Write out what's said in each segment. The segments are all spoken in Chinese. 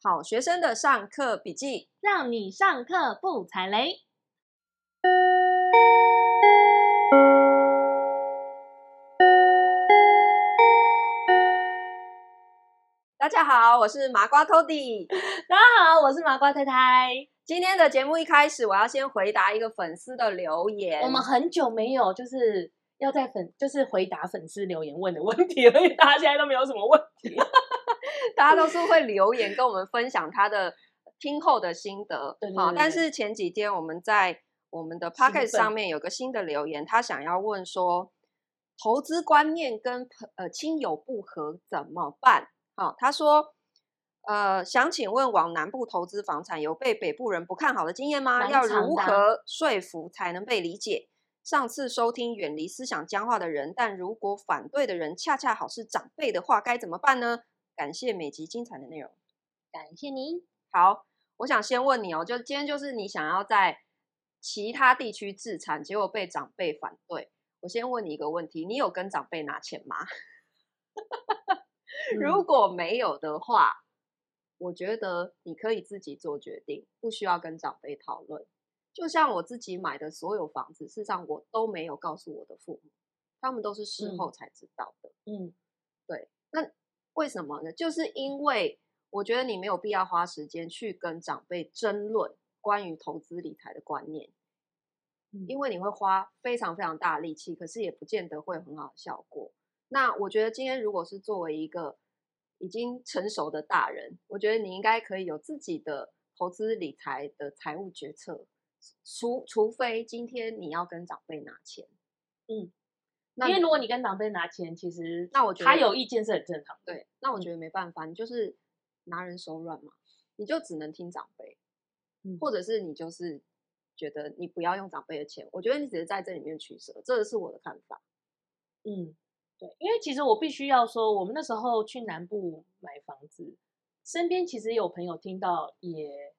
好学生的上课笔记，让你上课不踩雷。大家好，我是麻瓜 Tody。大家好，我是麻瓜太太。今天的节目一开始，我要先回答一个粉丝的留言。我们很久没有就是要在粉，就是回答粉丝留言问的问题了，因为大家现在都没有什么问题。大家都是会留言跟我们分享他的听后的心得，对对对对，但是前几天我们在我们的 p o c k e t 上面有个新的留言，他想要问说，投资观念跟呃亲友不合怎么办？好，他说，呃，想请问往南部投资房产有被北部人不看好的经验吗？要如何说服才能被理解？上次收听远离思想僵化的人，但如果反对的人恰恰好是长辈的话，该怎么办呢？感谢每集精彩的内容，感谢您。好，我想先问你哦，就今天就是你想要在其他地区自产，结果被长辈反对。我先问你一个问题，你有跟长辈拿钱吗？如果没有的话，我觉得你可以自己做决定，不需要跟长辈讨论。就像我自己买的所有房子，事实上我都没有告诉我的父母，他们都是事后才知道的。嗯，对，那。为什么呢？就是因为我觉得你没有必要花时间去跟长辈争论关于投资理财的观念，因为你会花非常非常大的力气，可是也不见得会有很好的效果。那我觉得今天如果是作为一个已经成熟的大人，我觉得你应该可以有自己的投资理财的财务决策，除除非今天你要跟长辈拿钱，嗯。因为如果你跟长辈拿钱，其实那我觉得他有意见是很正常的。对，那我觉得没办法，你就是拿人手软嘛，你就只能听长辈，嗯，或者是你就是觉得你不要用长辈的钱，我觉得你只是在这里面取舍，这个是我的看法。嗯，对，因为其实我必须要说，我们那时候去南部买房子，身边其实有朋友听到也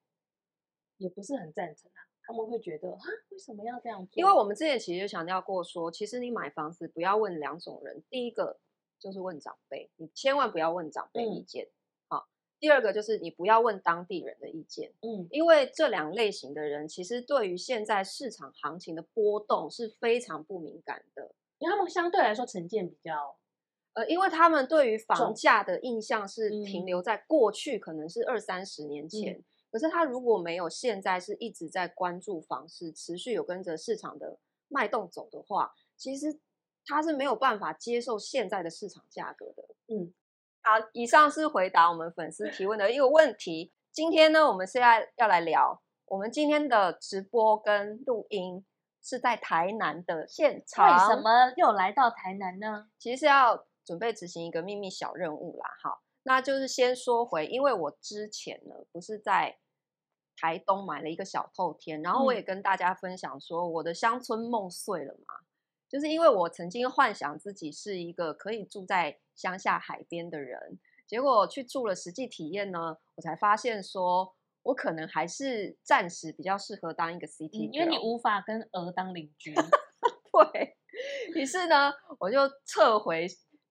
也不是很赞成啊。他们会觉得啊，为什么要这样做？因为我们之前其实就强调过说，其实你买房子不要问两种人，第一个就是问长辈，你千万不要问长辈意见。好、嗯，第二个就是你不要问当地人的意见。嗯，因为这两类型的人其实对于现在市场行情的波动是非常不敏感的，因为他们相对来说成见比较，呃，因为他们对于房价的印象是停留在过去，可能是二三十年前。嗯可是他如果没有现在是一直在关注房市，持续有跟着市场的脉动走的话，其实他是没有办法接受现在的市场价格的。嗯，好，以上是回答我们粉丝提问的一个问题。今天呢，我们现在要来聊，我们今天的直播跟录音是在台南的现场。为什么又来到台南呢？其实是要准备执行一个秘密小任务啦。好。那就是先说回，因为我之前呢不是在台东买了一个小透天，然后我也跟大家分享说我的乡村梦碎了嘛，就是因为我曾经幻想自己是一个可以住在乡下海边的人，结果去住了实际体验呢，我才发现说我可能还是暂时比较适合当一个 city，因为你无法跟鹅当邻居。对，于是呢，我就撤回。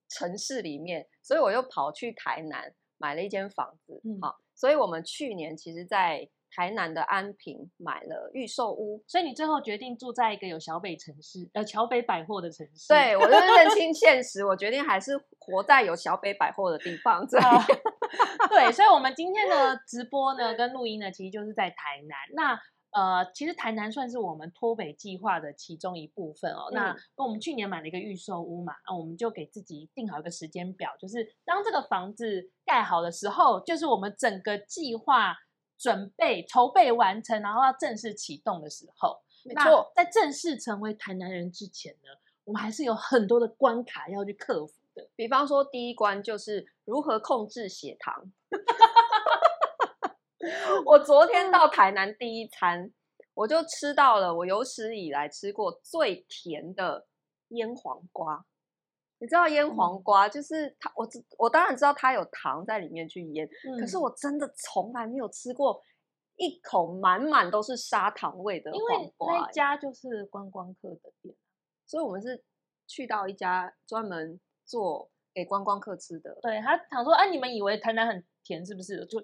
城市里面，所以我又跑去台南买了一间房子。嗯，好，所以我们去年其实，在台南的安平买了预售屋。所以你最后决定住在一个有小北城市，呃，小北百货的城市。对，我就认清 现实，我决定还是活在有小北百货的地方。对，对，所以，我们今天的直播呢，跟录音呢，其实就是在台南。那呃，其实台南算是我们脱北计划的其中一部分哦。嗯、那我们去年买了一个预售屋嘛，那我们就给自己定好一个时间表，就是当这个房子盖好的时候，就是我们整个计划准备筹备完成，然后要正式启动的时候。没错，在正式成为台南人之前呢，我们还是有很多的关卡要去克服的。比方说，第一关就是如何控制血糖。我昨天到台南第一餐，我就吃到了我有史以来吃过最甜的腌黄瓜。你知道腌黄瓜就是它，我我当然知道它有糖在里面去腌，嗯、可是我真的从来没有吃过一口满满都是砂糖味的黄瓜。因为那家就是观光客的店，所以我们是去到一家专门做给观光客吃的。对，他想说，哎、啊，你们以为台南很甜是不是？就。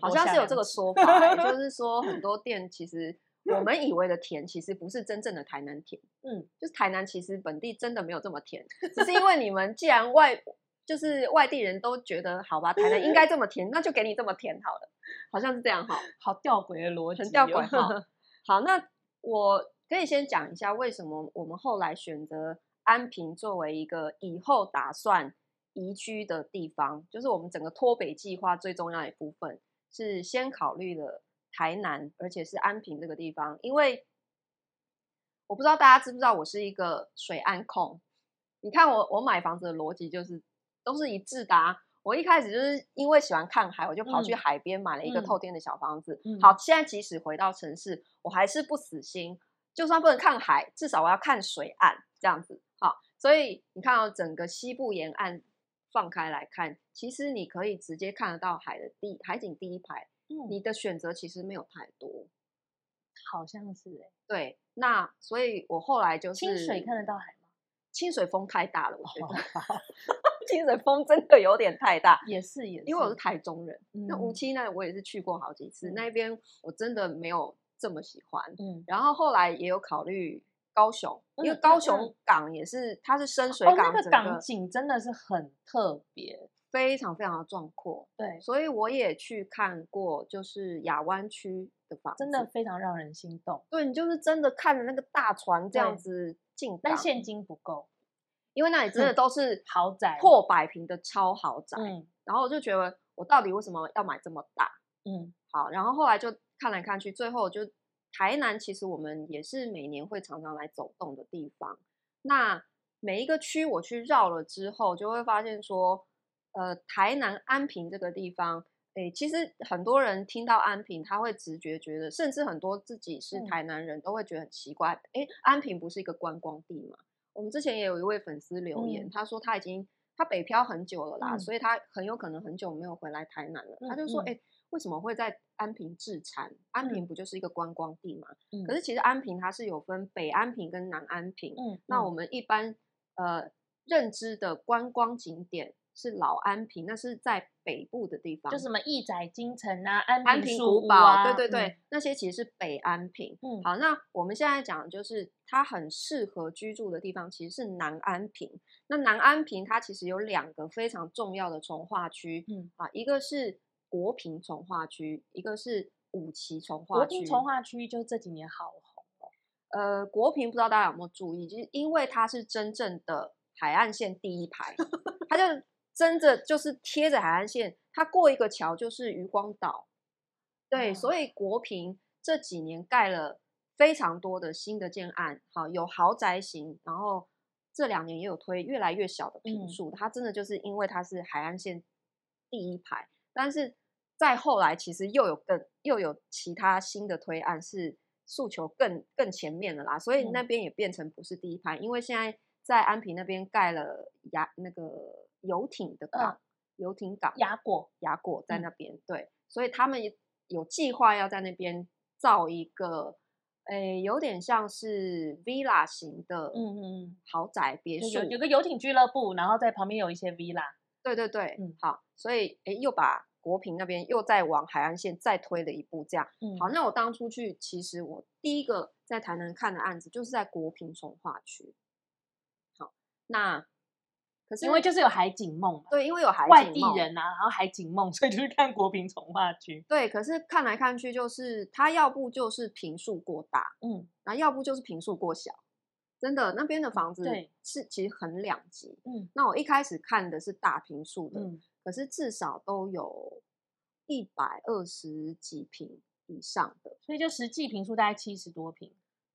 好像是有这个说法、欸，就 是说很多店其实我们以为的甜，其实不是真正的台南甜。嗯，就是台南其实本地真的没有这么甜，只是因为你们既然外就是外地人都觉得好吧，台南应该这么甜，那就给你这么甜好了，好像是这样哈，好吊诡的逻辑，很吊诡哈。好，那我可以先讲一下为什么我们后来选择安平作为一个以后打算移居的地方，就是我们整个脱北计划最重要的一部分是先考虑了台南，而且是安平这个地方，因为我不知道大家知不知道，我是一个水岸控。你看我我买房子的逻辑就是。都是一致的啊。我一开始就是因为喜欢看海，我就跑去海边买了一个透天的小房子。嗯嗯、好，现在即使回到城市，我还是不死心，就算不能看海，至少我要看水岸这样子。好，所以你看到整个西部沿岸放开来看，其实你可以直接看得到海的第海景第一排。嗯，你的选择其实没有太多，好像是哎、欸。对，那所以我后来就是清水看得到海吗？清水风太大了，我觉得。哦 清水风真的有点太大，也是也是，因为我是台中人。嗯、那梧栖呢，我也是去过好几次，嗯、那边我真的没有这么喜欢。嗯，然后后来也有考虑高雄，嗯、因为高雄港也是，嗯、它是深水港，哦，那个港景真的是很特别，非常非常的壮阔。对，所以我也去看过，就是亚湾区的房子，真的非常让人心动。对，你就是真的看着那个大船这样子进，但现金不够。因为那里真的都是豪宅，破百平的超豪宅。嗯，然后我就觉得，我到底为什么要买这么大？嗯，好，然后后来就看来看去，最后就台南，其实我们也是每年会常常来走动的地方。那每一个区我去绕了之后，就会发现说，呃，台南安平这个地方，诶，其实很多人听到安平，他会直觉觉得，甚至很多自己是台南人都会觉得很奇怪，诶，安平不是一个观光地吗？我们之前也有一位粉丝留言，嗯、他说他已经他北漂很久了啦，嗯、所以他很有可能很久没有回来台南了。嗯、他就说：“哎、欸，为什么会在安平置产？安平不就是一个观光地嘛？嗯、可是其实安平它是有分北安平跟南安平。嗯、那我们一般呃认知的观光景点。”是老安平，那是在北部的地方，就什么义载金城啊、安平、啊、安平古堡，对对对，嗯、那些其实是北安平。嗯，好，那我们现在讲的就是它很适合居住的地方，其实是南安平。那南安平它其实有两个非常重要的从化区，嗯啊，一个是国平从化区，一个是五期从化区。国平从化区就这几年好红哦。呃，国平不知道大家有没有注意，就是因为它是真正的海岸线第一排，它就。真的就是贴着海岸线，它过一个桥就是渔光岛，对，所以国平这几年盖了非常多的新的建案，好有豪宅型，然后这两年也有推越来越小的坪数，它真的就是因为它是海岸线第一排，但是再后来其实又有更又有其他新的推案是诉求更更前面的啦，所以那边也变成不是第一排，因为现在在安平那边盖了雅那个。游艇的港，游艇、嗯、港，雅果，雅果在那边，嗯、对，所以他们有计划要在那边造一个，诶，有点像是 villa 型的，嗯嗯，豪宅别墅，有有个游艇俱乐部，然后在旁边有一些 villa，对对对，嗯，好，所以诶，又把国平那边又再往海岸线再推了一步，这样，嗯，好，那我当初去，其实我第一个在台南看的案子就是在国平从化区，好，那。可是因为就是有海景梦嘛，对，因为有海景梦，外地人啊，然后海景梦，所以就是看国平从化区。对，可是看来看去，就是它要不就是坪数过大，嗯，然后要不就是坪数过小。真的，那边的房子是其实很两极，嗯。那我一开始看的是大坪数的，嗯，可是至少都有一百二十几平以上的，所以就实际平数大概七十多平。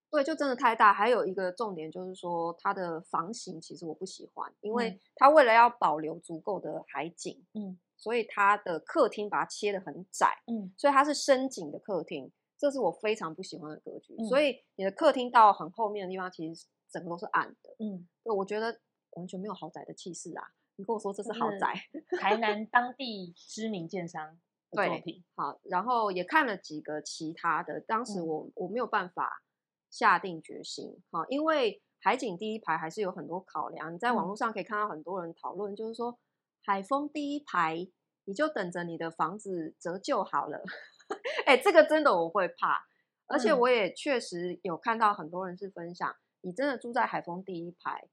对，就真的太大。还有一个重点就是说，它的房型其实我不喜欢，因为它为了要保留足够的海景，嗯，所以它的客厅把它切的很窄，嗯，所以它是深景的客厅，这是我非常不喜欢的格局。嗯，所以你的客厅到很后面的地方，其实整个都是暗的，嗯，对，我觉得完全没有豪宅的气势啊！你跟我说这是豪宅，台南当地知名建商的作品。好，然后也看了几个其他的，当时我，嗯，我没有办法。下定决心，哈，因为海景第一排还是有很多考量。你在网络上可以看到很多人讨论，就是说海风第一排你就等着你的房子折旧好了。哎、欸，这个真的我会怕，而且我也确实有看到很多人是分享，你真的住在海风第一排，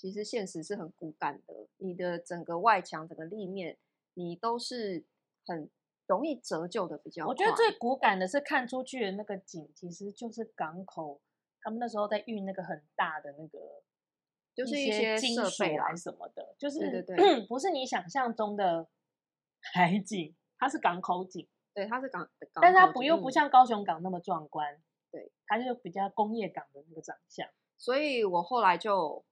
其实现实是很骨感的，你的整个外墙、整个立面，你都是很容易折旧的，比较。我觉得最骨感的是看出去的那个景，其实就是港口，他们那时候在运那个很大的那个，就是一些金属啊什么的，就是对对对，不是你想象中的 海景，它是港口景。对，它是港，港但是它不又不像高雄港那么壮观，对，它就比较工业港的那个长相。所以我后来就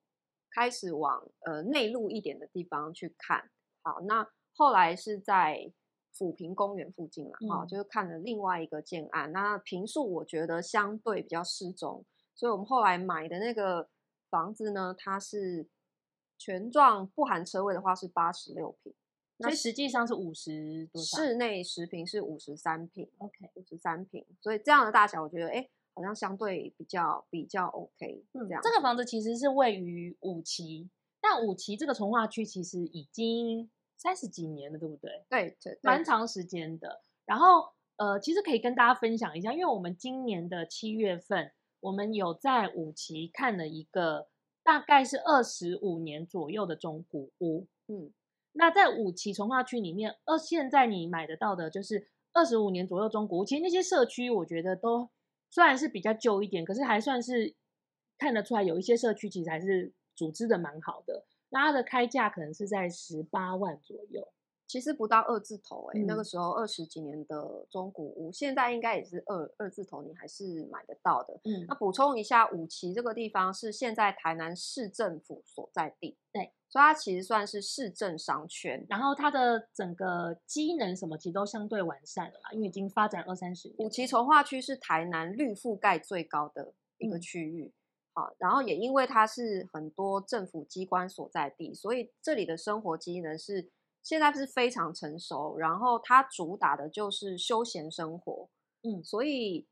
开始往呃内陆一点的地方去看。好，那后来是在抚平公园附近嘛，哈、嗯，就是看了另外一个建案。那平数我觉得相对比较适中，所以我们后来买的那个房子呢，它是全幢不含车位的话是八十六平。那实际上是五十多，室内十平是五十三平，OK，五十三平，所以这样的大小，我觉得哎，好像相对比较比较 OK。嗯，这样，这个房子其实是位于五期，但五期这个从化区其实已经三十几年了，对不对？对，对，蛮长时间的。然后呃，其实可以跟大家分享一下，因为我们今年的七月份，我们有在五期看了一个大概是二十五年左右的中古屋，嗯。那在五期从化区里面，呃，现在你买得到的就是二十五年左右中古屋。其实那些社区，我觉得都虽然是比较旧一点，可是还算是看得出来，有一些社区其实还是组织的蛮好的。那它的开价可能是在十八万左右。其实不到二字头哎、欸，嗯、那个时候二十几年的中古屋，现在应该也是二二字头，你还是买得到的。嗯，那补充一下，五期这个地方是现在台南市政府所在地，对，所以它其实算是市政商圈，然后它的整个机能什么其实都相对完善了啦，因为已经发展二三十年。五期重划区是台南绿覆盖最高的一个区域，嗯、好，然后也因为它是很多政府机关所在地，所以这里的生活机能是。现在是非常成熟，然后它主打的就是休闲生活，嗯，所以，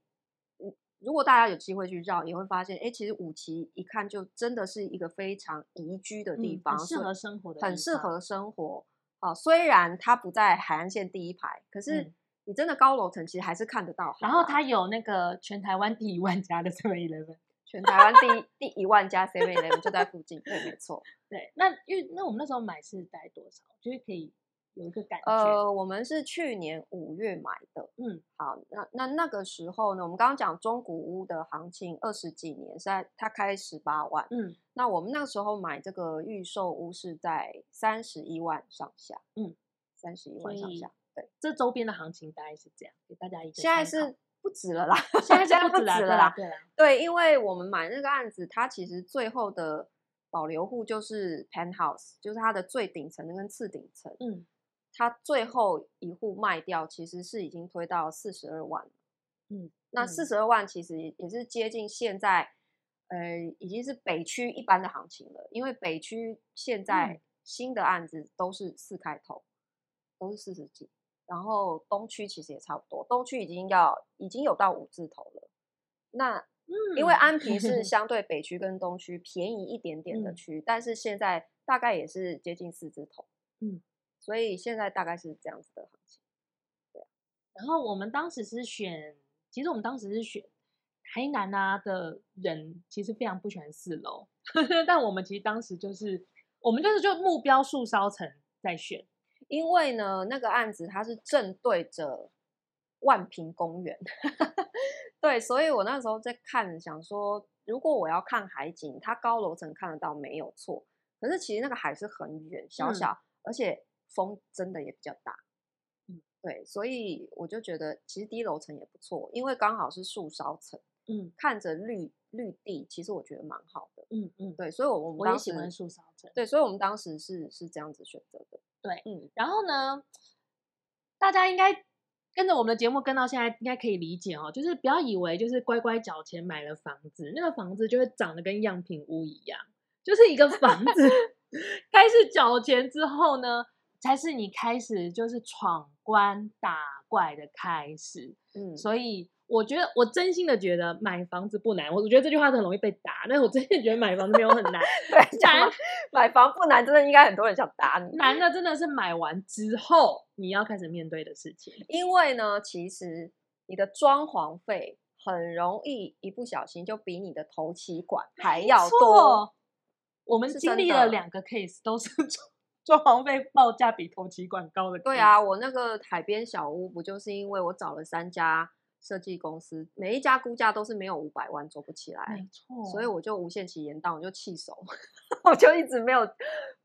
如果大家有机会去绕，也会发现，哎，其实五期一看就真的是一个非常宜居的地方，嗯、很适合生活的，很适合生活。啊，虽然它不在海岸线第一排，可是你真的高楼层其实还是看得到。然后它有那个全台湾第一万家的 Seven Eleven。全台湾第一第一万家 Seven Eleven 就在附近，对，没错。对，那因为那我们那时候买是待多少？就是可以有一个感觉。呃，我们是去年五月买的。嗯，好，那那那个时候呢，我们刚刚讲中古屋的行情二十几年，现在它开十八万。嗯，那我们那个时候买这个预售屋是在三十一万上下。嗯，三十一万上下。对，这周边的行情大概是这样，给大家一个。现在是。不止了啦，现在现在不止了啦。对，对，因为我们买那个案子，它其实最后的保留户就是 penthouse，就是它的最顶层跟次顶层。嗯，它最后一户卖掉，其实是已经推到四十二万。嗯，那四十二万其实也是接近现在，呃，已经是北区一般的行情了。因为北区现在新的案子都是四开头，都是四十几。然后东区其实也差不多，东区已经要已经有到五字头了。那因为安平是相对北区跟东区便宜一点点的区，嗯、但是现在大概也是接近四字头。嗯，所以现在大概是这样子的行情。对。然后我们当时是选，其实我们当时是选台南啊的人，其实非常不喜欢四楼，但我们其实当时就是我们就是就目标数烧层在选。因为呢，那个案子它是正对着万平公园，对，所以我那时候在看，想说，如果我要看海景，它高楼层看得到没有错，可是其实那个海是很远，小小，嗯、而且风真的也比较大，嗯，对，所以我就觉得其实低楼层也不错，因为刚好是树梢层，嗯，看着绿绿地，其实我觉得蛮好的，嗯。嗯，对，所以我们我也喜欢树梢镇，对，所以我们当时是是这样子选择的。对，嗯，然后呢，大家应该跟着我们的节目跟到现在，应该可以理解哦，就是不要以为就是乖乖缴钱买了房子，那个房子就会长得跟样品屋一样，就是一个房子 开始缴钱之后呢，才是你开始就是闯关打怪的开始。嗯，所以我觉得，我真心的觉得买房子不难。我我觉得这句话很容易被打，但是我真心觉得买房子没有很难。对，难买房不难，真的应该很多人想打你。难的真的是买完之后你要开始面对的事情。因为呢，其实你的装潢费很容易一不小心就比你的头期款还要多。我们经历了两个 case，都是 装潢费报价比头期款高的。对啊，我那个海边小屋不就是因为我找了三家设计公司，每一家估价都是没有五百万做不起来，没错，所以我就无限期延宕，我就弃手，我就一直没有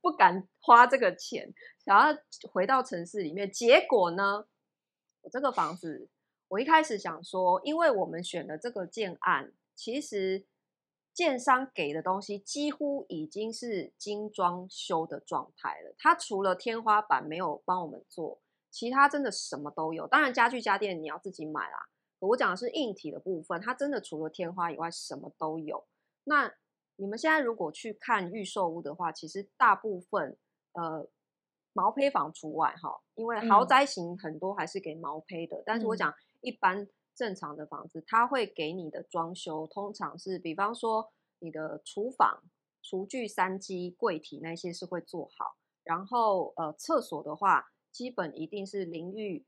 不敢花这个钱，想要回到城市里面。结果呢，我这个房子，我一开始想说，因为我们选的这个建案，其实。建商给的东西几乎已经是精装修的状态了。它除了天花板没有帮我们做，其他真的什么都有。当然，家具家电你要自己买啦。我讲的是硬体的部分，它真的除了天花以外什么都有。那你们现在如果去看预售屋的话，其实大部分呃毛坯房除外哈，因为豪宅型很多还是给毛坯的。嗯、但是我讲一般。正常的房子，它会给你的装修，通常是，比方说你的厨房、厨具、三机、柜体那些是会做好，然后呃，厕所的话，基本一定是淋浴、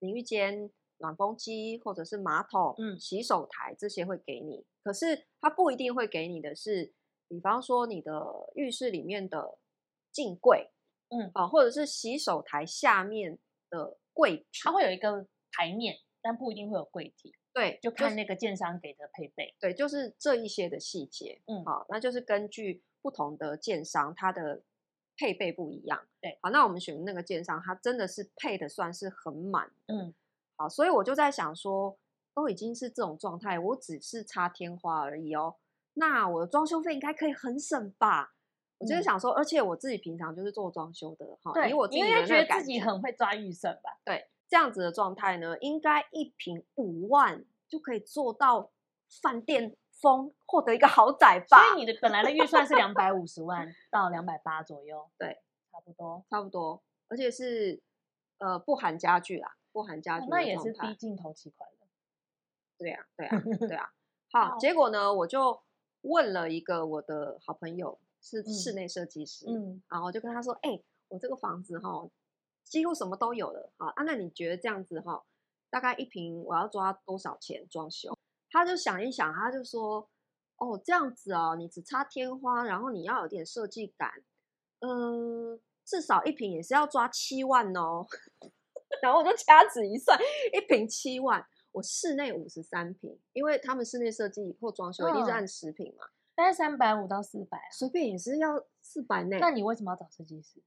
淋浴间、暖风机或者是马桶、嗯，洗手台这些会给你，可是它不一定会给你的是，比方说你的浴室里面的镜柜，嗯。啊，或者是洗手台下面的柜，它会有一个台面。但不一定会有柜体，对，就看那个建商给的配备，对，就是这一些的细节，嗯，好，那就是根据不同的建商，它的配备不一样，对，好，那我们选的那个建商，它真的是配的算是很满，嗯，好，所以我就在想说，都已经是这种状态，我只是擦天花而已哦，那我的装修费应该可以很省吧？嗯、我就是想说，而且我自己平常就是做装修的，哈，对，因为我自己应该觉得自己很会抓预算吧？对。这样子的状态呢，应该一平五万就可以做到饭店风，获得一个豪宅吧？所以你的本来的预算是两百五十 万到两百八左右，对，差不多，差不多，而且是呃不含家具啦，不含家具，哦，那也是低镜头期款的。对呀，啊，对呀，啊，对呀，啊。好，结果呢，我就问了一个我的好朋友，是室内设计师，嗯，然后我就跟他说，哎，欸，我这个房子哈。几乎什么都有了，好啊，那你觉得这样子哈，大概一平我要抓多少钱装修？他就想一想，他就说，哦，这样子哦，你只擦天花，然后你要有点设计感，嗯，至少一平也是要抓七万哦。然后我就掐指一算，一瓶七万，我室内五十三坪，因为他们室内设计或装修一定是按十平嘛，大概三百五到四百，随便也是要四百内。那你为什么要找设计师？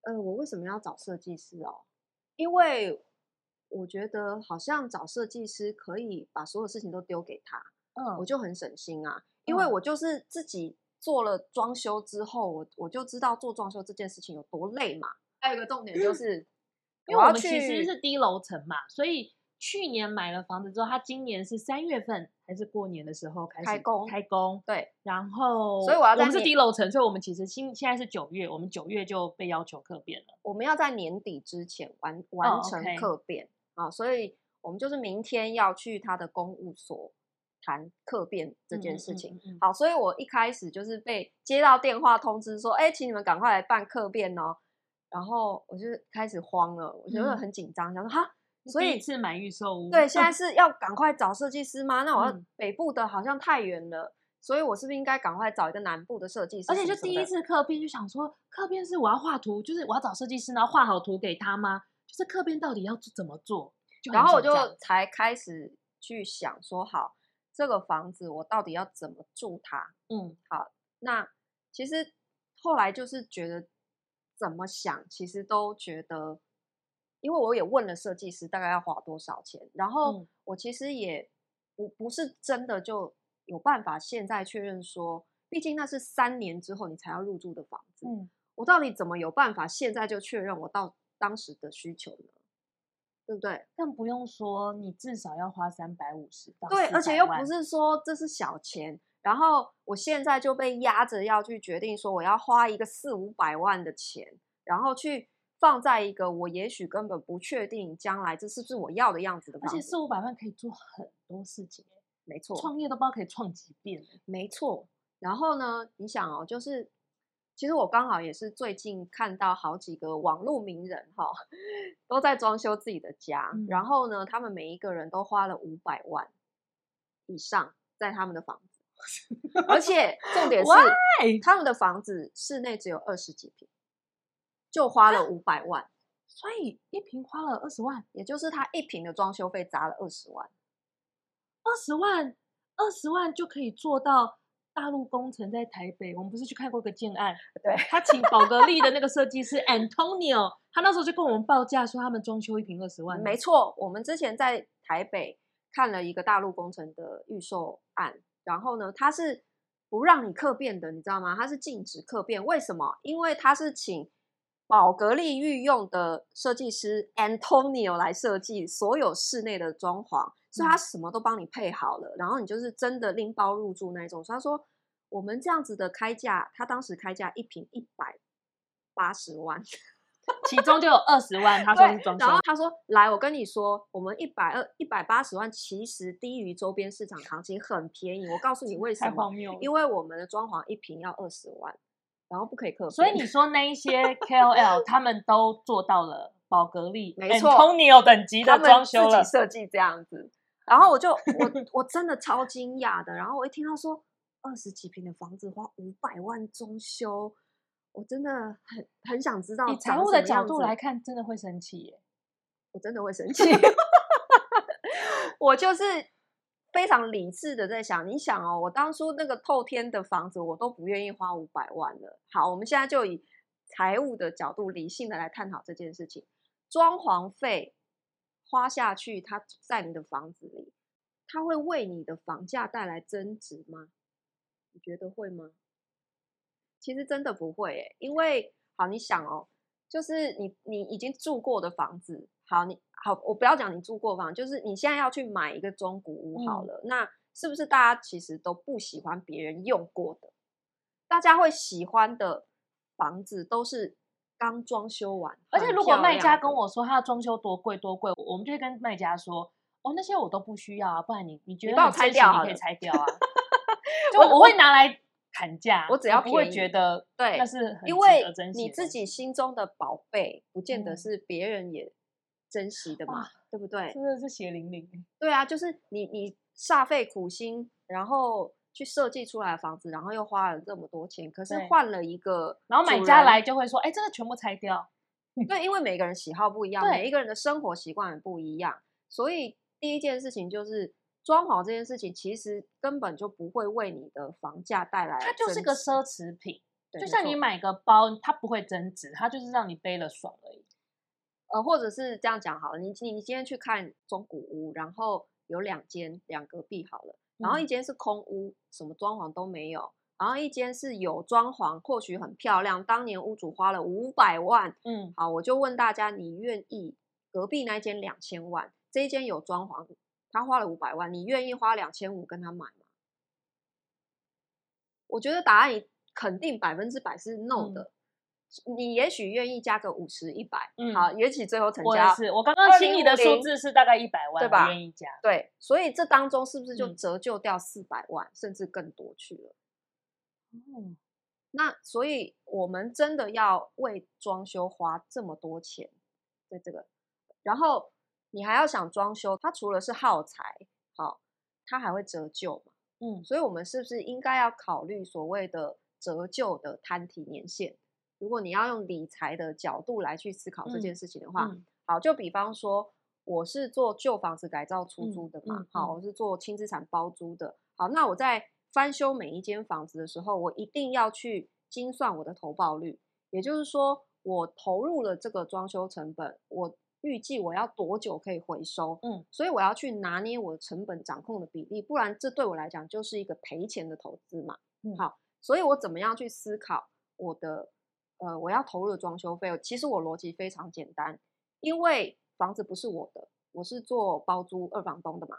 呃，我为什么要找设计师哦？因为我觉得好像找设计师可以把所有事情都丢给他，嗯，我就很省心啊。因为我就是自己做了装修之后，我我就知道做装修这件事情有多累嘛。还有一个重点就是，因为我们其实是低楼层嘛，所以。去年买了房子之后，他今年是三月份还是过年的时候开始开工？开工对，然后所以我要们是低楼层，所以我们其实新现在是九月，我们九月就被要求客变了。我们要在年底之前完完成客变啊、哦 okay 哦，所以我们就是明天要去他的公务所谈客变这件事情。嗯嗯嗯嗯、好，所以我一开始就是被接到电话通知说，哎，请你们赶快来办客变哦。然后我就开始慌了，我觉得很紧张，想、嗯、说哈。所以是买预售屋，对，现在是要赶快找设计师吗？那我要北部的好像太远了，嗯，所以我是不是应该赶快找一个南部的设计师？而且就第一次客编就想说，客编是我要画图，就是我要找设计师，然后画好图给他吗？就是客编到底要怎么做？然后我就才开始去想说，好，这个房子我到底要怎么住它？嗯，好，那其实后来就是觉得怎么想，其实都觉得。因为我也问了设计师大概要花多少钱，然后我其实也不不是真的就有办法现在确认说，毕竟那是三年之后你才要入住的房子，嗯，我到底怎么有办法现在就确认我到当时的需求呢？对不对？但不用说，你至少要花三百五十到对，而且又不是说这是小钱，然后我现在就被压着要去决定说我要花一个四五百万的钱，然后去。放在一个我也许根本不确定将来这是不是我要的样子的房子，而且四五百万可以做很多事情，没错，创业都不知道可以创几遍，没错。然后呢，你想哦，就是其实我刚好也是最近看到好几个网络名人哈，都在装修自己的家，嗯、然后呢，他们每一个人都花了五百万以上在他们的房子，而且重点是?他们的房子室内只有二十几平。就花了五百万，所以一平花了二十万，也就是他一平的装修费砸了二十万。二十万，二十万就可以做到大陆工程在台北。我们不是去看过个建案？对，他请宝格丽的那个设计师 Antonio，他那时候就跟我们报价说他们装修一平二十万。没错，我们之前在台北看了一个大陆工程的预售案，然后呢，他是不让你客变的，你知道吗？他是禁止客变，为什么？因为他是请。宝格丽御用的设计师 Antonio 来设计所有室内的装潢，所以他什么都帮你配好了，然后你就是真的拎包入住那种。所以他说我们这样子的开价，他当时开价一平一百八十万，其中就有二十万他说是装修。然后他说：“来，我跟你说，我们一百二一百八十万其实低于周边市场行情，很便宜。我告诉你为什么？因为我们的装潢一平要二十万。”然后不可以客，所以你说那一些 KOL 他们都做到了宝格丽，没错，Antonio 等级的装修了，自己设计这样子。然后我就我 我真的超惊讶的。然后我一听到说二十几平的房子花五百万装修，我真的很很想知道。以财务的角度来看，真的会生气耶，我真的会生气。我就是。非常理智的在想，你想哦，我当初那个透天的房子，我都不愿意花五百万了。好，我们现在就以财务的角度，理性的来探讨这件事情。装潢费花下去，它在你的房子里，它会为你的房价带来增值吗？你觉得会吗？其实真的不会诶，因为好，你想哦，就是你你已经住过的房子，好你。好，我不要讲你住过房，就是你现在要去买一个中古屋好了，嗯、那是不是大家其实都不喜欢别人用过的？大家会喜欢的房子都是刚装修完，而且如果卖家跟我说他的装修多贵多贵，我们就会跟卖家说，哦，那些我都不需要啊，不然你你觉得你帮我拆掉，你可以拆掉啊。就我会拿来砍价，我只要不会觉得对，那是因为你自己心中的宝贝，不见得是别人也。珍惜的嘛，对不对？真的是血淋淋。对啊，就是你你煞费苦心，然后去设计出来的房子，然后又花了这么多钱，可是换了一个，然后买家来就会说：“哎，这个全部拆掉。”对，因为每个人喜好不一样，每一个人的生活习惯也不一样，所以第一件事情就是装潢这件事情，其实根本就不会为你的房价带来，它就是个奢侈品，就像你买个包，它不会增值，它就是让你背了爽而已。呃，或者是这样讲好了，你你你今天去看中古屋，然后有两间两隔壁好了，然后一间是空屋，什么装潢都没有，然后一间是有装潢，或许很漂亮，当年屋主花了五百万，嗯，好，我就问大家，你愿意隔壁那间两千万，这一间有装潢，他花了五百万，你愿意花两千五跟他买吗？我觉得答案肯定百分之百是 no 的。嗯你也许愿意加个五十、一百，嗯，好，也许最后成交。我是，我刚刚心里的数字是大概一百万，对吧？愿意加，对，所以这当中是不是就折旧掉四百万，嗯、甚至更多去了？嗯，那所以我们真的要为装修花这么多钱，在这个，然后你还要想装修，它除了是耗材，好，它还会折旧嘛？嗯，所以我们是不是应该要考虑所谓的折旧的摊体年限？如果你要用理财的角度来去思考这件事情的话，嗯。嗯、好，就比方说我是做旧房子改造出租的嘛，好，我是做轻资产包租的，好，那我在翻修每一间房子的时候，我一定要去精算我的投报率，也就是说，我投入了这个装修成本，我预计我要多久可以回收，嗯，所以我要去拿捏我的成本掌控的比例，不然这对我来讲就是一个赔钱的投资嘛，嗯，好，所以我怎么样去思考我的。呃，我要投入的装修费用，其实我逻辑非常简单，因为房子不是我的，我是做包租二房东的嘛，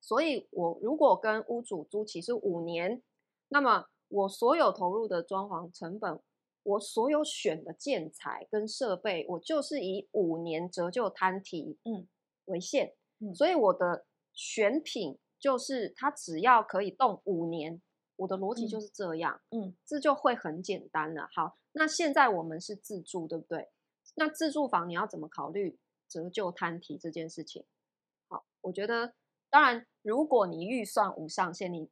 所以我如果跟屋主租期是五年，那么我所有投入的装潢成本，我所有选的建材跟设备，我就是以五年折旧摊提嗯为限，嗯，所以我的选品就是它只要可以动五年，我的逻辑就是这样，嗯，这就会很简单了。好，那现在我们是自住，对不对？那自住房你要怎么考虑折旧摊提这件事情？好，我觉得当然，如果你预算无上限，你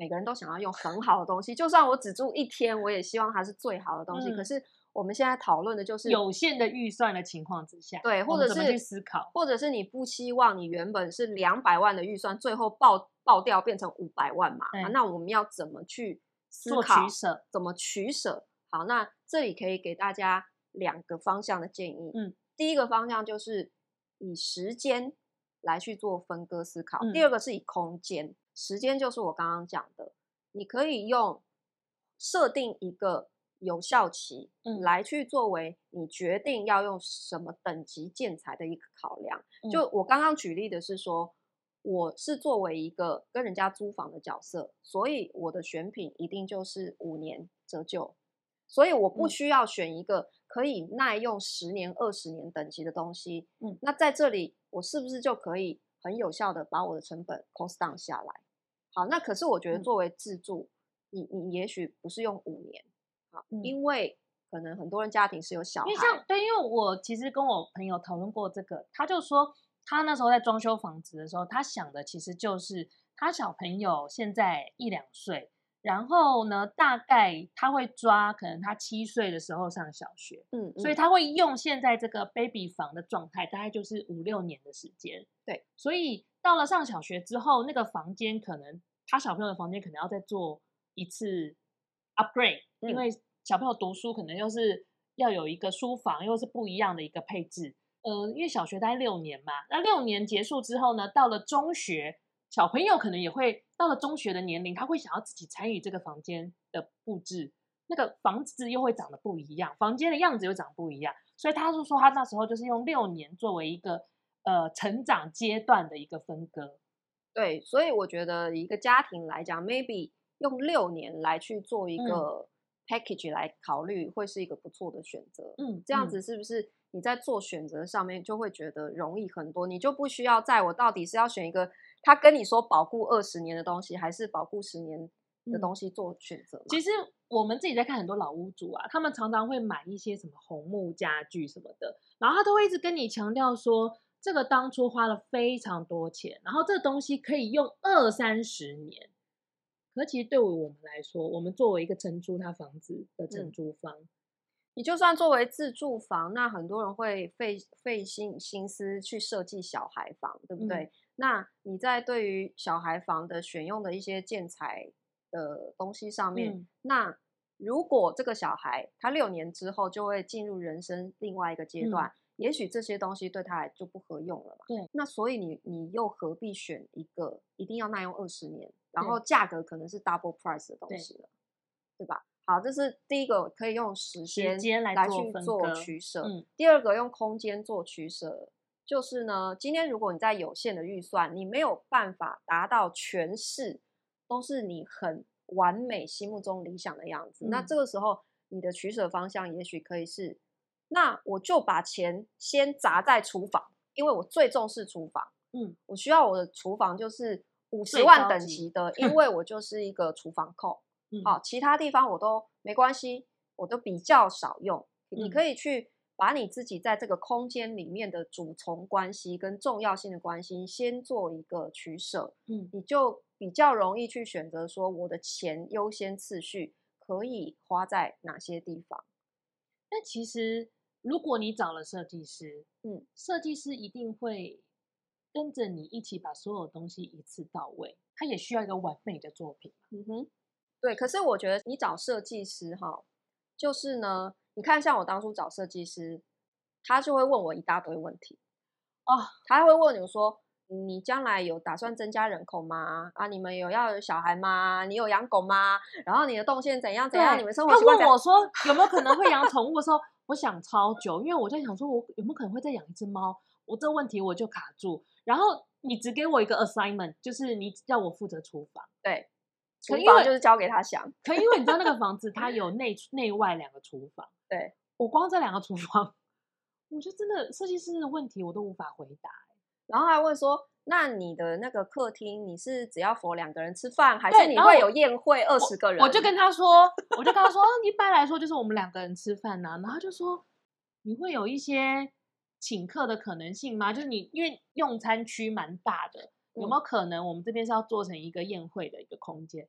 每个人都想要用很好的东西，就算我只住一天，我也希望它是最好的东西。嗯、可是我们现在讨论的就是有限的预算的情况之下，对，或者是去思考，或者是你不希望你原本是两百万的预算，最后爆爆掉变成五百万嘛？啊，那我们要怎么去思考做取舍？怎么取舍？好，那这里可以给大家两个方向的建议。嗯，第一个方向就是以时间来去做分割思考，嗯、第二个是以空间。时间就是我刚刚讲的，你可以用设定一个有效期，嗯，来去作为你决定要用什么等级建材的一个考量。嗯、就我刚刚举例的是说，我是作为一个跟人家租房的角色，所以我的选品一定就是五年折旧，所以我不需要选一个可以耐用十年、二十年等级的东西。嗯，那在这里我是不是就可以很有效的把我的成本 cost down 下来？好，那可是我觉得作为自住，嗯、你你也许不是用五年，好，嗯、因为可能很多人家庭是有小孩，因为像对，因为我其实跟我朋友讨论过这个，他就说他那时候在装修房子的时候，他想的其实就是他小朋友现在一两岁。然后呢，大概他会抓，可能他七岁的时候上小学，嗯，嗯，所以他会用现在这个 baby 房的状态，大概就是五六年的时间，对。所以到了上小学之后，那个房间可能他小朋友的房间可能要再做一次 upgrade，嗯，因为小朋友读书可能又是要有一个书房，又是不一样的一个配置。呃，因为小学大概六年嘛，那六年结束之后呢，到了中学。小朋友可能也会到了中学的年龄，他会想要自己参与这个房间的布置，那个房子又会长得不一样，房间的样子又长不一样，所以他就说他那时候就是用六年作为一个呃成长阶段的一个分割。对，所以我觉得一个家庭来讲，maybe 用六年来去做一个 package 来考虑，会是一个不错的选择。嗯，这样子是不是你在做选择上面就会觉得容易很多？你就不需要在我到底是要选一个。他跟你说保固二十年的东西，还是保固十年的东西做选择？其实我们自己在看很多老屋主啊，他们常常会买一些什么红木家具什么的，然后他都会一直跟你强调说，这个当初花了非常多钱，然后这个东西可以用二三十年。可其实对于我们来说，我们作为一个承租他房子的承租方，嗯，你就算作为自住房，那很多人会费费心心思去设计小孩房，对不对？嗯那你在对于小孩房的选用的一些建材的东西上面，嗯、那如果这个小孩他六年之后就会进入人生另外一个阶段，嗯、也许这些东西对他来就不合用了嘛。对，那所以你你又何必选一个一定要耐用二十年，然后价格可能是 double price 的东西了，对，对吧？好，这是第一个可以用时间来去做取舍。嗯、第二个用空间做取舍。就是呢，今天如果你在有限的预算，你没有办法达到全市都是你很完美心目中理想的样子，嗯、那这个时候你的取舍方向也许可以是，那我就把钱先砸在厨房，因为我最重视厨房，嗯，我需要我的厨房就是五十万等级的，因为我就是一个厨房控，嗯、好，其他地方我都没关系，我都比较少用，嗯、你可以去。把你自己在这个空间里面的主从关系跟重要性的关系先做一个取舍，嗯，你就比较容易去选择说我的钱优先次序可以花在哪些地方。那其实如果你找了设计师，嗯，设计师一定会跟着你一起把所有东西一次到位，他也需要一个完美的作品。嗯哼，对。可是我觉得你找设计师哈，就是呢。你看，像我当初找设计师，他就会问我一大堆问题哦。他会问你说：“你将来有打算增加人口吗？啊，你们有要有小孩吗？你有养狗吗？然后你的动线怎样怎样？你们生活习惯……”他问我说：“有没有可能会养宠物？”的时候，我想超久，因为我在想说，我有没有可能会再养一只猫？我这个问题我就卡住。然后你只给我一个 assignment，就是你要我负责厨房。对，厨房就是交给他想。可因为你知道那个房子它有内内外两个厨房，对，我光这两个厨房，我觉得真的设计师的问题我都无法回答。然后还问说，那你的那个客厅，你是只要 for 两个人吃饭，还是你会有宴会二十个人？我，我就跟他说，我就跟他说，一般来说就是我们两个人吃饭呐、啊。然后就说，你会有一些请客的可能性吗？就是你因为用餐区蛮大的，有没有可能我们这边是要做成一个宴会的一个空间？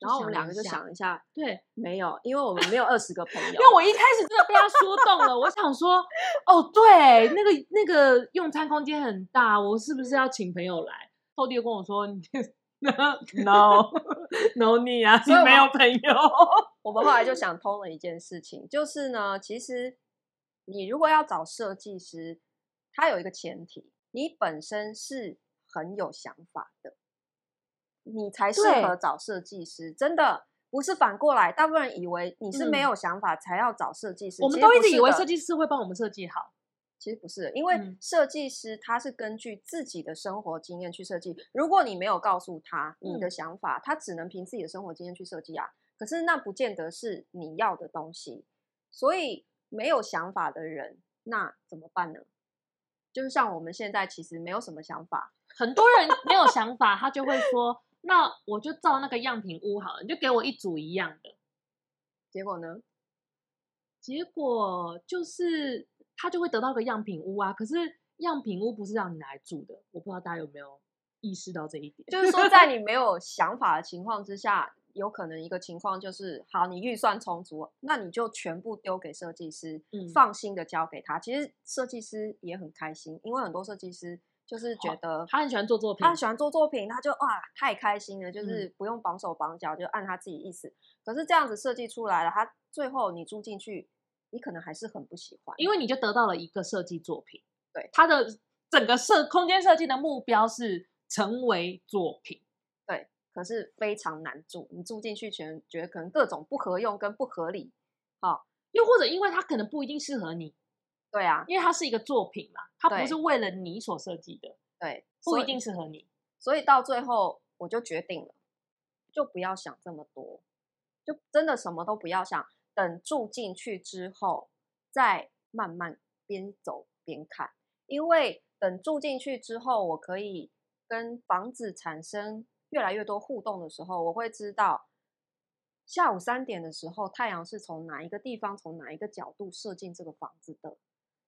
然后我们两个就想一下，对，没有，因为我们没有二十个朋友。因为我一开始真的被他说动了，我想说，哦，对，那个那个用餐空间很大，我是不是要请朋友来？后弟又跟我说，no no 你啊，你没有朋友。我们后来就想通了一件事情，就是呢，其实你如果要找设计师，他有一个前提，你本身是很有想法的。你才适合找设计师，真的不是反过来。大部分人以为你是没有想法才要找设计师，我们都一直以为设计师会帮我们设计好，其实不是，因为设计师他是根据自己的生活经验去设计。如果你没有告诉他你的想法，他只能凭自己的生活经验去设计啊。可是那不见得是你要的东西，所以没有想法的人，那怎么办呢？就是像我们现在其实没有什么想法，很多人没有想法，他就会说。那我就照那个样品屋好了，你就给我一组一样的。结果呢？结果就是他就会得到个样品屋啊。可是样品屋不是让你来住的，我不知道大家有没有意识到这一点。就是说，在你没 有想法的情况之下，有可能一个情况就是，好，你预算充足，那你就全部丢给设计师，嗯，放心的交给他。其实设计师也很开心，因为很多设计师。就是觉得他很喜欢做作品，他很喜欢做作品，他就哇太开心了，就是不用绑手绑脚，就按他自己意思。可是这样子设计出来了，他最后你住进去，你可能还是很不喜欢，因为你就得到了一个设计作品。对，他的整个设空间设计的目标是成为作品。对，可是非常难住，你住进去全觉得可能各种不合用跟不合理。好，又或者因为他可能不一定适合你。对啊，因为它是一个作品嘛，它不是为了你所设计的，对，不一定适合你。所以到最后我就决定了，就不要想这么多，就真的什么都不要想，等住进去之后再慢慢边走边看。因为等住进去之后，我可以跟房子产生越来越多互动的时候，我会知道下午三点的时候，太阳是从哪一个地方，从哪一个角度射进这个房子的。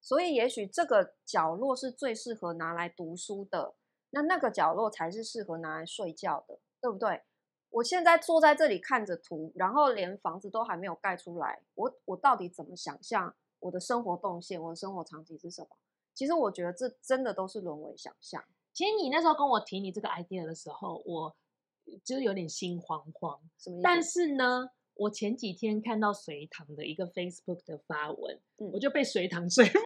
所以，也许这个角落是最适合拿来读书的，那那个角落才是适合拿来睡觉的，对不对？我现在坐在这里看着图，然后连房子都还没有盖出来，我我到底怎么想象我的生活动线，我的生活场景是什么？其实我觉得这真的都是沦为想象。其实你那时候跟我提你这个 idea 的时候，我就是有点心慌慌，什么意思？但是呢？我前几天看到隋唐的一个 Facebook 的发文，嗯、我就被隋唐 说服。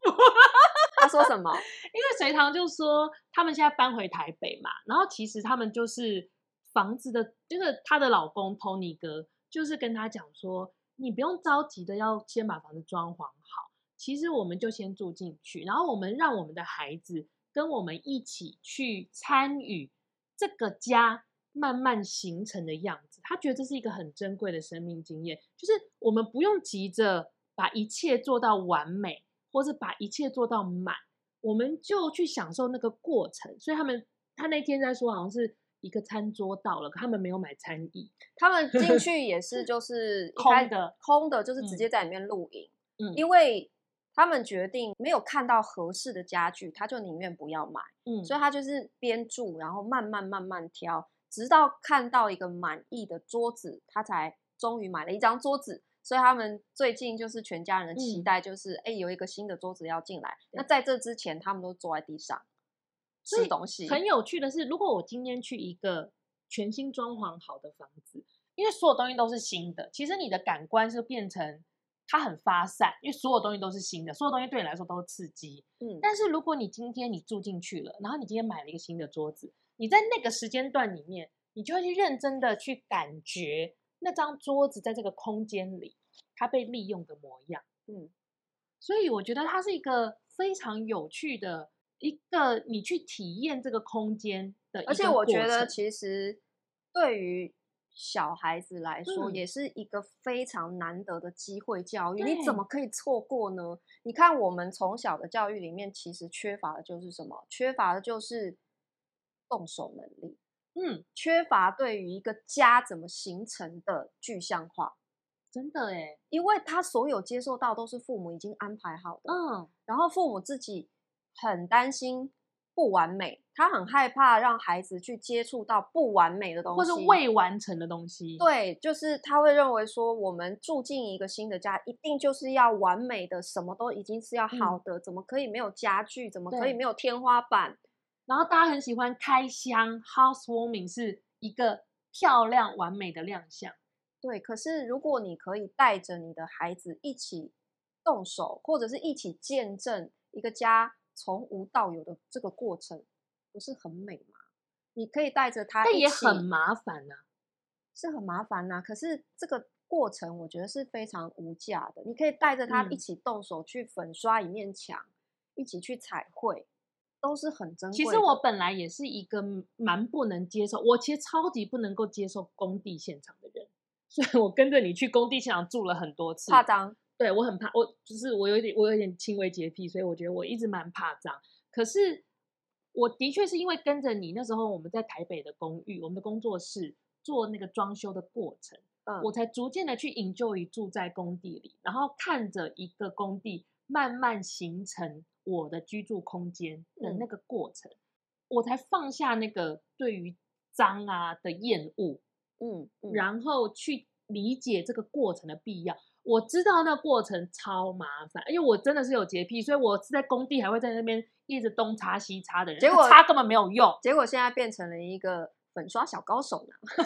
他说什么？因为隋唐就说他们现在搬回台北嘛，然后其实他们就是房子的，就是她的老公 Tony 哥，就是跟他讲说，你不用着急的要先把房子装潢好，其实我们就先住进去，然后我们让我们的孩子跟我们一起去参与这个家。慢慢形成的样子，他觉得这是一个很珍贵的生命经验。就是我们不用急着把一切做到完美，或是把一切做到满，我们就去享受那个过程。所以他们，他那天在说，好像是一个餐桌到了，可他们没有买餐椅，他们进 去也是就是空的，空的，就是直接在里面露营。嗯，因为他们决定没有看到合适的家具，他就宁愿不要买。嗯，所以他就是边住，然后慢慢慢慢挑。直到看到一个满意的桌子，他才终于买了一张桌子。所以他们最近就是全家人的期待，就是哎、嗯，有一个新的桌子要进来。那在这之前，他们都坐在地上吃东西。很有趣的是，如果我今天去一个全新装潢好的房子，因为所有东西都是新的，其实你的感官是变成它很发散，因为所有东西都是新的，所有东西对你来说都是刺激。嗯，但是如果你今天你住进去了，然后你今天买了一个新的桌子。你在那个时间段里面，你就会去认真的去感觉那张桌子在这个空间里它被利用的模样。嗯，所以我觉得它是一个非常有趣的一个你去体验这个空间的一个。而且我觉得其实对于小孩子来说，嗯、也是一个非常难得的机会教育。你怎么可以错过呢？你看，我们从小的教育里面，其实缺乏的就是什么？缺乏的就是动手能力。嗯，缺乏对于一个家怎么形成的具象化。真的诶，因为他所有接受到都是父母已经安排好的。嗯，然后父母自己很担心。不完美，他很害怕让孩子去接触到不完美的东西，或是未完成的东西。对，就是他会认为说，我们住进一个新的家，一定就是要完美的，什么都已经是要好的，嗯、怎么可以没有家具？怎么可以没有天花板？然后大家很喜欢开箱，housewarming 是一个漂亮完美的亮相。对，可是如果你可以带着你的孩子一起动手，或者是一起见证一个家。从无到有的这个过程不是很美吗？你可以带着他，但也很麻烦呐、啊，是很麻烦呐、啊。可是这个过程我觉得是非常无价的。你可以带着他一起动手去粉刷一面墙，嗯、一起去彩绘，都是很珍贵。其实我本来也是一个蛮不能接受，我其实超级不能够接受工地现场的人，所以我跟着你去工地现场住了很多次，怕脏。对，我很怕，我就是我有点，我有点轻微洁癖，所以我觉得我一直蛮怕脏。可是我的确是因为跟着你那时候我们在台北的公寓，我们的工作室做那个装修的过程，嗯，我才逐渐的去 enjoy 住在工地里，然后看着一个工地慢慢形成我的居住空间的那个过程，嗯，我才放下那个对于脏啊的厌恶，嗯，嗯，然后去理解这个过程的必要。我知道那过程超麻烦，因为我真的是有洁癖，所以我是在工地还会在那边一直东擦西擦的人，结果擦根本没有用，结果现在变成了一个粉刷小高手呢。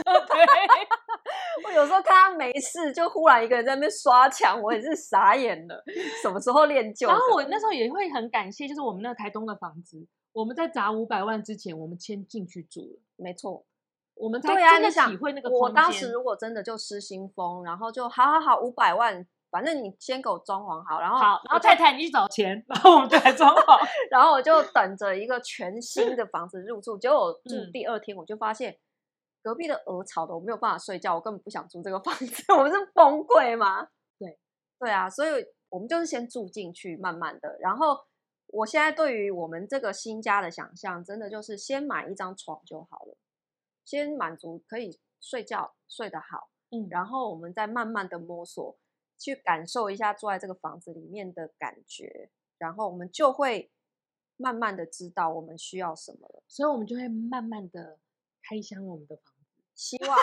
对，我有时候看他没事，就忽然一个人在那边刷墙，我也是傻眼了。什么时候练就？然后我那时候也会很感谢，就是我们那个台东的房子，我们在砸五百万之前，我们先进去住了。没错。我们才真的体会那个。我当时如果真的就失心疯，然后就好好好五百万，反正你先给我装潢好，然后好，然后太太你去找钱，然后我们就来装潢，然后我就等着一个全新的房子入住。结果我住第二天，我就发现隔壁的鹅吵的我没有办法睡觉，我根本不想住这个房子，我们是崩溃吗？对，对啊，所以我们就是先住进去，慢慢的。然后我现在对于我们这个新家的想象，真的就是先买一张床就好了。先满足可以睡觉睡得好，嗯，然后我们再慢慢的摸索，去感受一下住在这个房子里面的感觉，然后我们就会慢慢的知道我们需要什么了，所以我们就会慢慢的开箱我们的房子，希望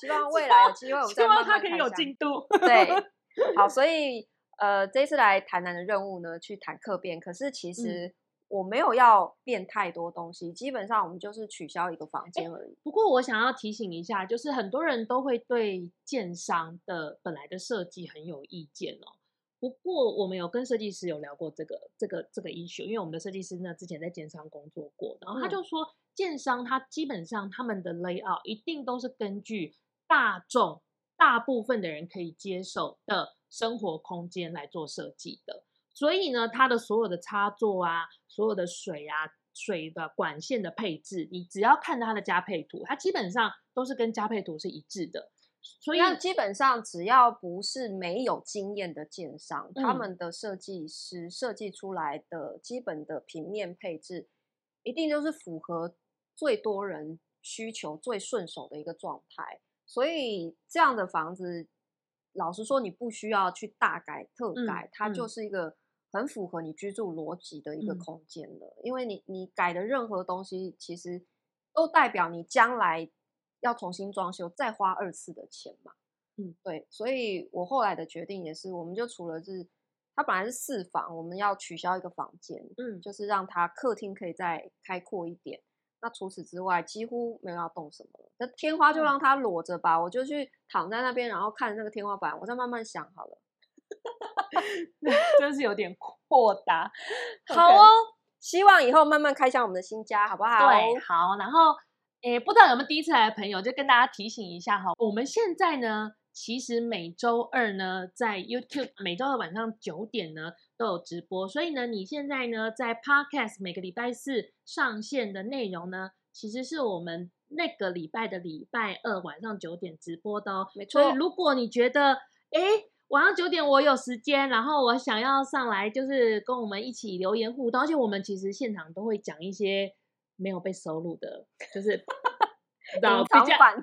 希望 未来有机会我们再慢慢希望它可以有进度，对，好，所以呃这次来台南的任务呢，去谈客变，可是其实。嗯我没有要变太多东西，基本上我们就是取消一个房间而已。不过我想要提醒一下，就是很多人都会对建商的本来的设计很有意见哦。不过我们有跟设计师有聊过这个这个这个 issue，因为我们的设计师呢之前在建商工作过，然后他就说，建商他基本上他们的 layout 一定都是根据大众大部分的人可以接受的生活空间来做设计的。所以呢，它的所有的插座啊，所有的水啊，水的管线的配置，你只要看它的加配图，它基本上都是跟加配图是一致的。所以基本上只要不是没有经验的建商，嗯、他们的设计师设计出来的基本的平面配置，一定就是符合最多人需求、最顺手的一个状态。所以这样的房子，老实说，你不需要去大改特改，嗯、它就是一个。很符合你居住逻辑的一个空间了，嗯、因为你你改的任何东西，其实都代表你将来要重新装修，再花二次的钱嘛。嗯，对，所以我后来的决定也是，我们就除了是它本来是四房，我们要取消一个房间，嗯，就是让它客厅可以再开阔一点。那除此之外，几乎没有要动什么了。那天花就让它裸着吧，嗯、我就去躺在那边，然后看那个天花板，我再慢慢想好了。真是有点扩大，好哦。希望以后慢慢开箱我们的新家，好不好？对，好。然后，诶，不知道有没有第一次来的朋友，就跟大家提醒一下哈。我们现在呢，其实每周二呢，在 YouTube 每周二晚上九点呢都有直播，所以呢，你现在呢在 Podcast 每个礼拜四上线的内容呢，其实是我们那个礼拜的礼拜二晚上九点直播的哦。没错。所以如果你觉得，哎，晚上九点我有时间，然后我想要上来，就是跟我们一起留言互动，而且我们其实现场都会讲一些没有被收录的，就是。比较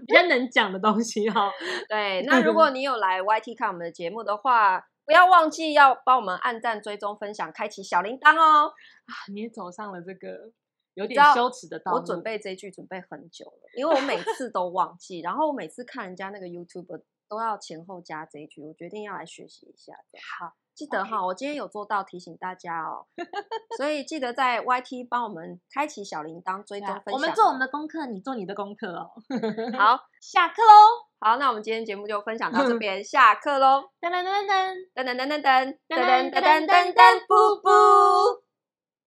比较能讲的东西哈、哦，对。那如果你 有来 YT 看我们的节目的话，不要忘记要帮我们按赞、追踪、分享、开启小铃铛哦。啊，你也走上了这个有点羞耻的道路。我准备这一句准备很久了，因为我每次都忘记，然后我每次看人家那个 YouTube 都要前后加这一句，我决定要来学习一下。好。记得哈，我今天有做到提醒大家哦，所以记得在 YT 帮我们开启小铃铛，追踪分享。我们做我们的功课，你做你的功课哦。好，下课喽。好，那我们今天节目就分享到这边，下课喽。噔噔噔噔噔噔噔噔噔噔噔噔噔噔噔，噔，布布。